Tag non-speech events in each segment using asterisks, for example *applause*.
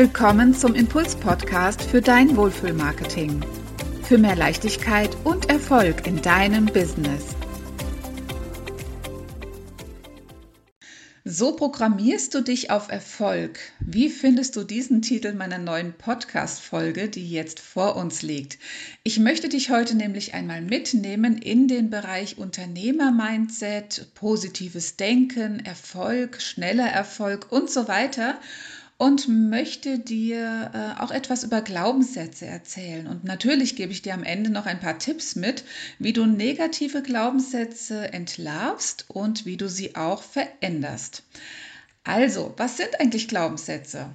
willkommen zum Impuls-Podcast für dein Wohlfühlmarketing. Für mehr Leichtigkeit und Erfolg in deinem Business. So programmierst du dich auf Erfolg. Wie findest du diesen Titel meiner neuen Podcast-Folge, die jetzt vor uns liegt? Ich möchte dich heute nämlich einmal mitnehmen in den Bereich Unternehmer-Mindset, positives Denken, Erfolg, schneller Erfolg und so weiter und möchte dir äh, auch etwas über Glaubenssätze erzählen. Und natürlich gebe ich dir am Ende noch ein paar Tipps mit, wie du negative Glaubenssätze entlarvst und wie du sie auch veränderst. Also, was sind eigentlich Glaubenssätze?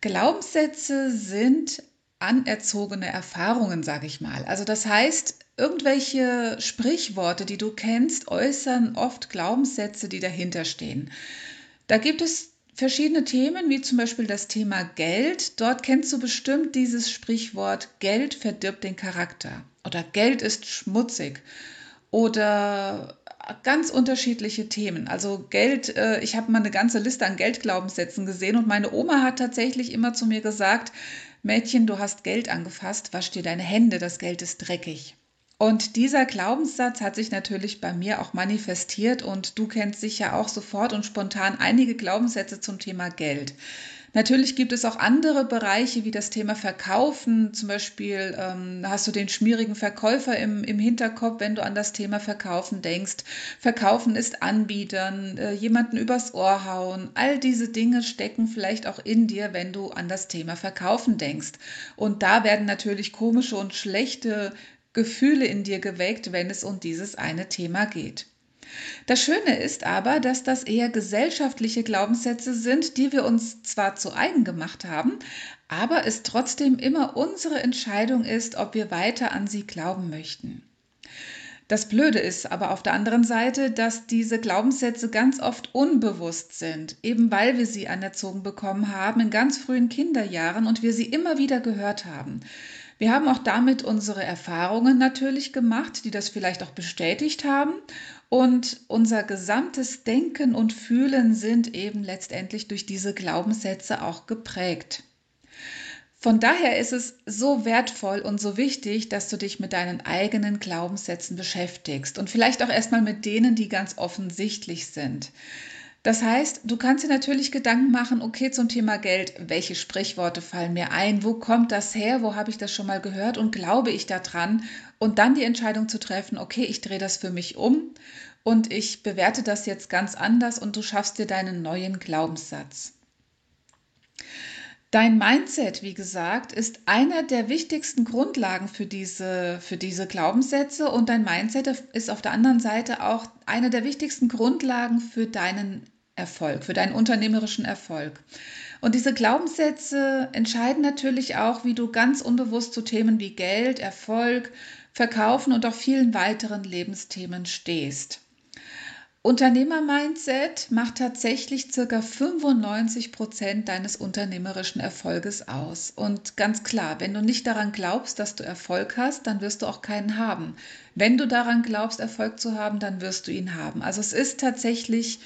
Glaubenssätze sind anerzogene Erfahrungen, sage ich mal. Also das heißt, irgendwelche Sprichworte, die du kennst, äußern oft Glaubenssätze, die dahinter stehen. Da gibt es verschiedene Themen, wie zum Beispiel das Thema Geld. Dort kennst du bestimmt dieses Sprichwort, Geld verdirbt den Charakter oder Geld ist schmutzig oder ganz unterschiedliche Themen. Also Geld, äh, ich habe mal eine ganze Liste an Geldglaubenssätzen gesehen und meine Oma hat tatsächlich immer zu mir gesagt, Mädchen, du hast Geld angefasst, wasch dir deine Hände, das Geld ist dreckig. Und dieser Glaubenssatz hat sich natürlich bei mir auch manifestiert und du kennst sicher auch sofort und spontan einige Glaubenssätze zum Thema Geld. Natürlich gibt es auch andere Bereiche wie das Thema Verkaufen. Zum Beispiel ähm, hast du den schmierigen Verkäufer im, im Hinterkopf, wenn du an das Thema Verkaufen denkst. Verkaufen ist Anbietern, äh, jemanden übers Ohr hauen. All diese Dinge stecken vielleicht auch in dir, wenn du an das Thema Verkaufen denkst. Und da werden natürlich komische und schlechte Gefühle in dir geweckt, wenn es um dieses eine Thema geht. Das Schöne ist aber, dass das eher gesellschaftliche Glaubenssätze sind, die wir uns zwar zu eigen gemacht haben, aber es trotzdem immer unsere Entscheidung ist, ob wir weiter an sie glauben möchten. Das Blöde ist aber auf der anderen Seite, dass diese Glaubenssätze ganz oft unbewusst sind, eben weil wir sie anerzogen bekommen haben in ganz frühen Kinderjahren und wir sie immer wieder gehört haben. Wir haben auch damit unsere Erfahrungen natürlich gemacht, die das vielleicht auch bestätigt haben. Und unser gesamtes Denken und Fühlen sind eben letztendlich durch diese Glaubenssätze auch geprägt. Von daher ist es so wertvoll und so wichtig, dass du dich mit deinen eigenen Glaubenssätzen beschäftigst und vielleicht auch erstmal mit denen, die ganz offensichtlich sind. Das heißt, du kannst dir natürlich Gedanken machen, okay, zum Thema Geld, welche Sprichworte fallen mir ein, wo kommt das her, wo habe ich das schon mal gehört? Und glaube ich daran und dann die Entscheidung zu treffen, okay, ich drehe das für mich um und ich bewerte das jetzt ganz anders und du schaffst dir deinen neuen Glaubenssatz. Dein Mindset, wie gesagt, ist einer der wichtigsten Grundlagen für diese, für diese Glaubenssätze und dein Mindset ist auf der anderen Seite auch eine der wichtigsten Grundlagen für deinen Erfolg, für deinen unternehmerischen Erfolg. Und diese Glaubenssätze entscheiden natürlich auch, wie du ganz unbewusst zu Themen wie Geld, Erfolg, Verkaufen und auch vielen weiteren Lebensthemen stehst. Unternehmer-Mindset macht tatsächlich circa 95 Prozent deines unternehmerischen Erfolges aus. Und ganz klar, wenn du nicht daran glaubst, dass du Erfolg hast, dann wirst du auch keinen haben. Wenn du daran glaubst, Erfolg zu haben, dann wirst du ihn haben. Also es ist tatsächlich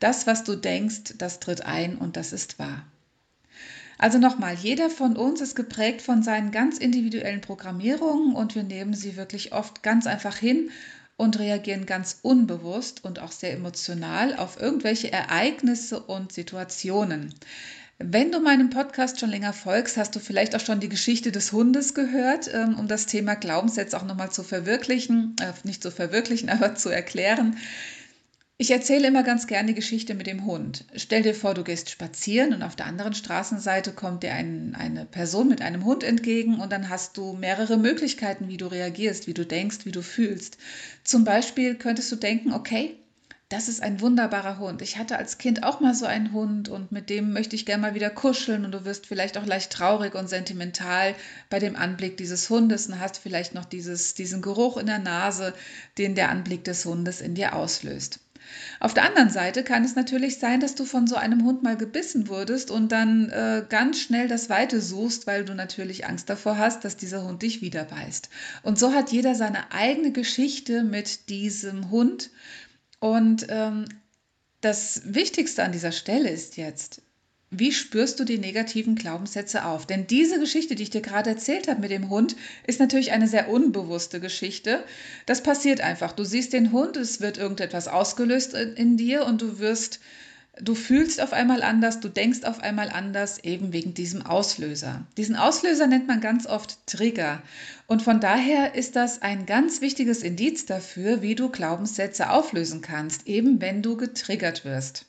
das, was du denkst, das tritt ein und das ist wahr. Also nochmal, jeder von uns ist geprägt von seinen ganz individuellen Programmierungen und wir nehmen sie wirklich oft ganz einfach hin und reagieren ganz unbewusst und auch sehr emotional auf irgendwelche Ereignisse und Situationen. Wenn du meinem Podcast schon länger folgst, hast du vielleicht auch schon die Geschichte des Hundes gehört, ähm, um das Thema Glaubenssätze auch nochmal zu verwirklichen, äh, nicht zu verwirklichen, *laughs* aber zu erklären. Ich erzähle immer ganz gerne die Geschichte mit dem Hund. Stell dir vor, du gehst spazieren und auf der anderen Straßenseite kommt dir ein, eine Person mit einem Hund entgegen und dann hast du mehrere Möglichkeiten, wie du reagierst, wie du denkst, wie du fühlst. Zum Beispiel könntest du denken, okay, das ist ein wunderbarer Hund. Ich hatte als Kind auch mal so einen Hund und mit dem möchte ich gerne mal wieder kuscheln und du wirst vielleicht auch leicht traurig und sentimental bei dem Anblick dieses Hundes und hast vielleicht noch dieses, diesen Geruch in der Nase, den der Anblick des Hundes in dir auslöst. Auf der anderen Seite kann es natürlich sein, dass du von so einem Hund mal gebissen wurdest und dann äh, ganz schnell das Weite suchst, weil du natürlich Angst davor hast, dass dieser Hund dich wieder beißt. Und so hat jeder seine eigene Geschichte mit diesem Hund. Und ähm, das Wichtigste an dieser Stelle ist jetzt, wie spürst du die negativen Glaubenssätze auf? Denn diese Geschichte, die ich dir gerade erzählt habe mit dem Hund, ist natürlich eine sehr unbewusste Geschichte. Das passiert einfach. Du siehst den Hund, es wird irgendetwas ausgelöst in dir und du wirst Du fühlst auf einmal anders, du denkst auf einmal anders, eben wegen diesem Auslöser. Diesen Auslöser nennt man ganz oft Trigger. Und von daher ist das ein ganz wichtiges Indiz dafür, wie du Glaubenssätze auflösen kannst, eben wenn du getriggert wirst.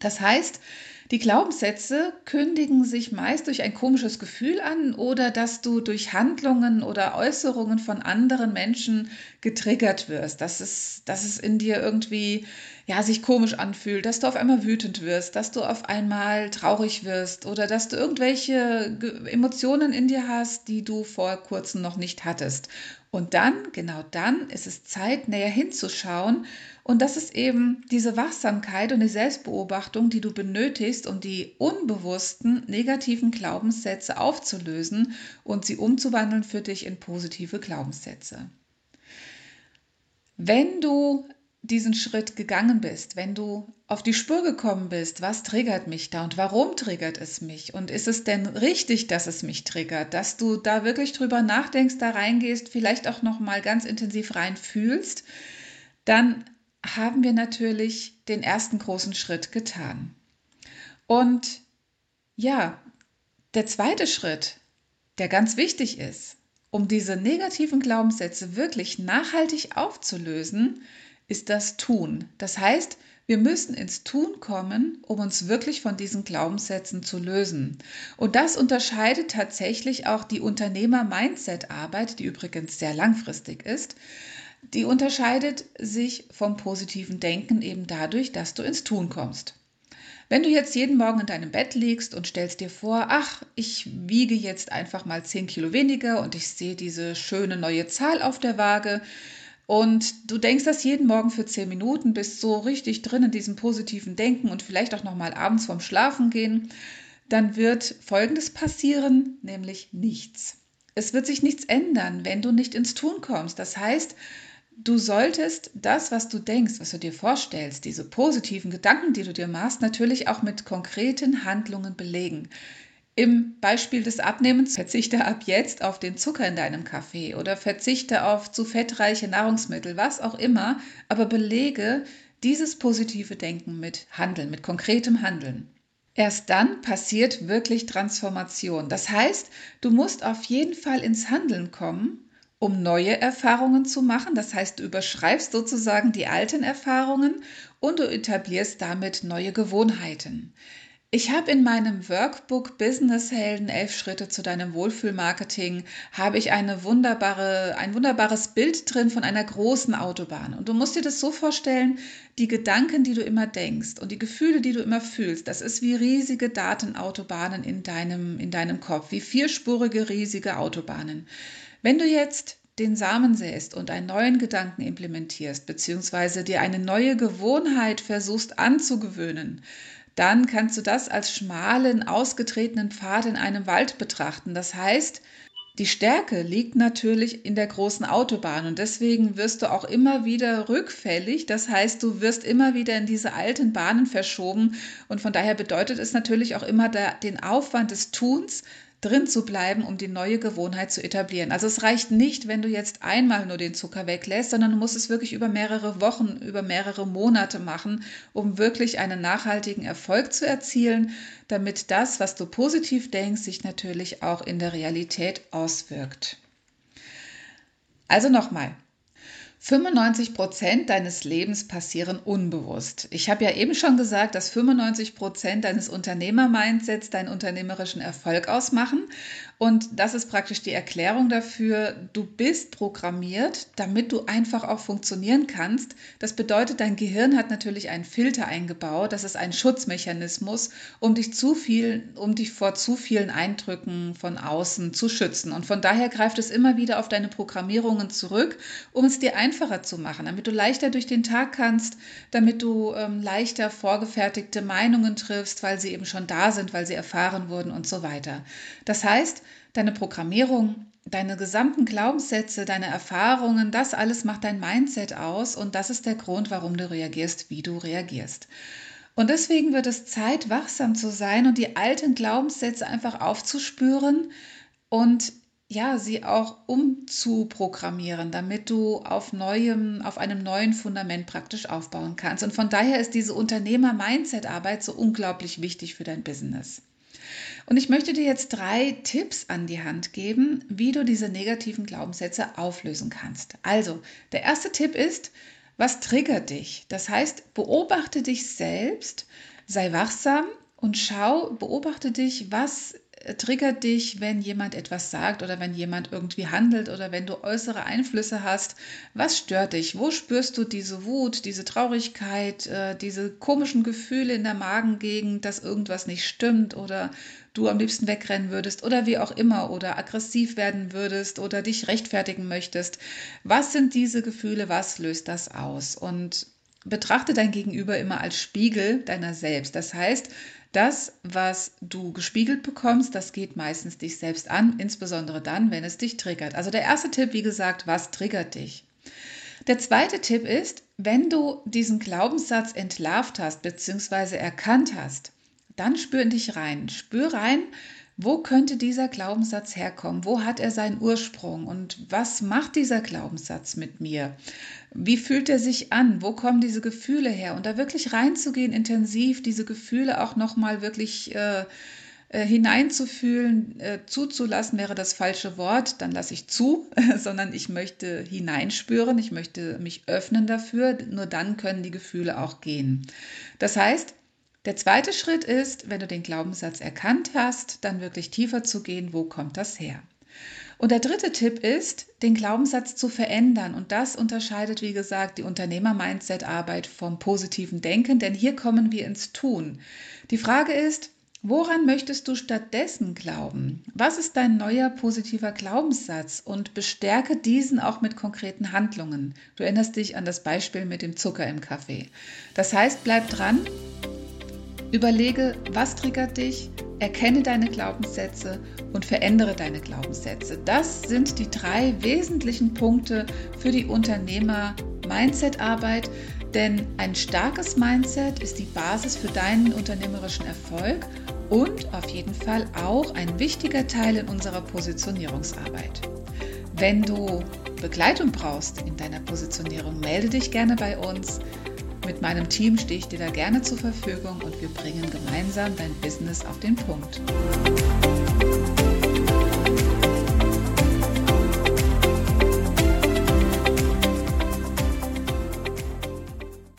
Das heißt, die Glaubenssätze kündigen sich meist durch ein komisches Gefühl an oder dass du durch Handlungen oder Äußerungen von anderen Menschen getriggert wirst, dass es, dass es in dir irgendwie ja, sich komisch anfühlt, dass du auf einmal wütend wirst, dass du auf einmal traurig wirst oder dass du irgendwelche Emotionen in dir hast, die du vor kurzem noch nicht hattest. Und dann, genau dann, ist es Zeit, näher hinzuschauen. Und das ist eben diese Wachsamkeit und die Selbstbeobachtung, die du benötigst, um die unbewussten negativen Glaubenssätze aufzulösen und sie umzuwandeln für dich in positive Glaubenssätze. Wenn du diesen Schritt gegangen bist, wenn du auf die Spur gekommen bist, was triggert mich da und warum triggert es mich? Und ist es denn richtig, dass es mich triggert, dass du da wirklich drüber nachdenkst, da reingehst, vielleicht auch noch mal ganz intensiv rein fühlst, dann haben wir natürlich den ersten großen Schritt getan. Und ja, der zweite Schritt, der ganz wichtig ist, um diese negativen Glaubenssätze wirklich nachhaltig aufzulösen, ist das Tun. Das heißt, wir müssen ins Tun kommen, um uns wirklich von diesen Glaubenssätzen zu lösen. Und das unterscheidet tatsächlich auch die Unternehmer-Mindset-Arbeit, die übrigens sehr langfristig ist. Die unterscheidet sich vom positiven Denken eben dadurch, dass du ins Tun kommst. Wenn du jetzt jeden Morgen in deinem Bett liegst und stellst dir vor, ach, ich wiege jetzt einfach mal 10 Kilo weniger und ich sehe diese schöne neue Zahl auf der Waage, und du denkst das jeden Morgen für zehn Minuten, bist so richtig drin in diesem positiven Denken und vielleicht auch nochmal abends vorm Schlafen gehen, dann wird Folgendes passieren, nämlich nichts. Es wird sich nichts ändern, wenn du nicht ins Tun kommst. Das heißt, du solltest das, was du denkst, was du dir vorstellst, diese positiven Gedanken, die du dir machst, natürlich auch mit konkreten Handlungen belegen. Im Beispiel des Abnehmens verzichte ab jetzt auf den Zucker in deinem Kaffee oder verzichte auf zu fettreiche Nahrungsmittel, was auch immer, aber belege dieses positive Denken mit Handeln, mit konkretem Handeln. Erst dann passiert wirklich Transformation. Das heißt, du musst auf jeden Fall ins Handeln kommen, um neue Erfahrungen zu machen. Das heißt, du überschreibst sozusagen die alten Erfahrungen und du etablierst damit neue Gewohnheiten. Ich habe in meinem Workbook Business Helden elf Schritte zu deinem Wohlfühlmarketing habe ich eine wunderbare, ein wunderbares Bild drin von einer großen Autobahn. Und du musst dir das so vorstellen, die Gedanken, die du immer denkst und die Gefühle, die du immer fühlst, das ist wie riesige Datenautobahnen in deinem, in deinem Kopf, wie vierspurige riesige Autobahnen. Wenn du jetzt den Samen säst und einen neuen Gedanken implementierst, beziehungsweise dir eine neue Gewohnheit versuchst anzugewöhnen, dann kannst du das als schmalen, ausgetretenen Pfad in einem Wald betrachten. Das heißt, die Stärke liegt natürlich in der großen Autobahn und deswegen wirst du auch immer wieder rückfällig. Das heißt, du wirst immer wieder in diese alten Bahnen verschoben und von daher bedeutet es natürlich auch immer der, den Aufwand des Tuns, drin zu bleiben, um die neue Gewohnheit zu etablieren. Also es reicht nicht, wenn du jetzt einmal nur den Zucker weglässt, sondern du musst es wirklich über mehrere Wochen, über mehrere Monate machen, um wirklich einen nachhaltigen Erfolg zu erzielen, damit das, was du positiv denkst, sich natürlich auch in der Realität auswirkt. Also nochmal, 95 Prozent deines Lebens passieren unbewusst. Ich habe ja eben schon gesagt, dass 95 Prozent deines Unternehmer-Mindsets deinen unternehmerischen Erfolg ausmachen. Und das ist praktisch die Erklärung dafür, du bist programmiert, damit du einfach auch funktionieren kannst. Das bedeutet, dein Gehirn hat natürlich einen Filter eingebaut. Das ist ein Schutzmechanismus, um dich zu viel, um dich vor zu vielen Eindrücken von außen zu schützen. Und von daher greift es immer wieder auf deine Programmierungen zurück, um es dir einfacher zu machen, damit du leichter durch den Tag kannst, damit du ähm, leichter vorgefertigte Meinungen triffst, weil sie eben schon da sind, weil sie erfahren wurden und so weiter. Das heißt, deine Programmierung, deine gesamten Glaubenssätze, deine Erfahrungen, das alles macht dein Mindset aus und das ist der Grund, warum du reagierst, wie du reagierst. Und deswegen wird es Zeit, wachsam zu sein und die alten Glaubenssätze einfach aufzuspüren und ja, sie auch umzuprogrammieren, damit du auf neuem, auf einem neuen Fundament praktisch aufbauen kannst. Und von daher ist diese Unternehmer-Mindset-Arbeit so unglaublich wichtig für dein Business. Und ich möchte dir jetzt drei Tipps an die Hand geben, wie du diese negativen Glaubenssätze auflösen kannst. Also, der erste Tipp ist, was triggert dich? Das heißt, beobachte dich selbst, sei wachsam und schau, beobachte dich, was triggert dich, wenn jemand etwas sagt oder wenn jemand irgendwie handelt oder wenn du äußere Einflüsse hast? Was stört dich? Wo spürst du diese Wut, diese Traurigkeit, äh, diese komischen Gefühle in der Magengegend, dass irgendwas nicht stimmt oder du am liebsten wegrennen würdest oder wie auch immer oder aggressiv werden würdest oder dich rechtfertigen möchtest? Was sind diese Gefühle? Was löst das aus? Und betrachte dein Gegenüber immer als Spiegel deiner selbst. Das heißt, das, was du gespiegelt bekommst, das geht meistens dich selbst an, insbesondere dann, wenn es dich triggert. Also der erste Tipp, wie gesagt, was triggert dich? Der zweite Tipp ist, wenn du diesen Glaubenssatz entlarvt hast bzw. erkannt hast, dann spür in dich rein. Spür rein, wo könnte dieser Glaubenssatz herkommen? Wo hat er seinen Ursprung? Und was macht dieser Glaubenssatz mit mir? Wie fühlt er sich an? Wo kommen diese Gefühle her? Und da wirklich reinzugehen, intensiv diese Gefühle auch nochmal wirklich äh, äh, hineinzufühlen, äh, zuzulassen wäre das falsche Wort, dann lasse ich zu, *laughs* sondern ich möchte hineinspüren, ich möchte mich öffnen dafür, nur dann können die Gefühle auch gehen. Das heißt, der zweite Schritt ist, wenn du den Glaubenssatz erkannt hast, dann wirklich tiefer zu gehen, wo kommt das her? Und der dritte Tipp ist, den Glaubenssatz zu verändern. Und das unterscheidet, wie gesagt, die Unternehmer-Mindset-Arbeit vom positiven Denken, denn hier kommen wir ins Tun. Die Frage ist, woran möchtest du stattdessen glauben? Was ist dein neuer positiver Glaubenssatz? Und bestärke diesen auch mit konkreten Handlungen. Du erinnerst dich an das Beispiel mit dem Zucker im Kaffee. Das heißt, bleib dran Überlege, was triggert dich, erkenne deine Glaubenssätze und verändere deine Glaubenssätze. Das sind die drei wesentlichen Punkte für die Unternehmer-Mindset-Arbeit, denn ein starkes Mindset ist die Basis für deinen unternehmerischen Erfolg und auf jeden Fall auch ein wichtiger Teil in unserer Positionierungsarbeit. Wenn du Begleitung brauchst in deiner Positionierung, melde dich gerne bei uns. Mit meinem Team stehe ich dir da gerne zur Verfügung und wir bringen gemeinsam dein Business auf den Punkt.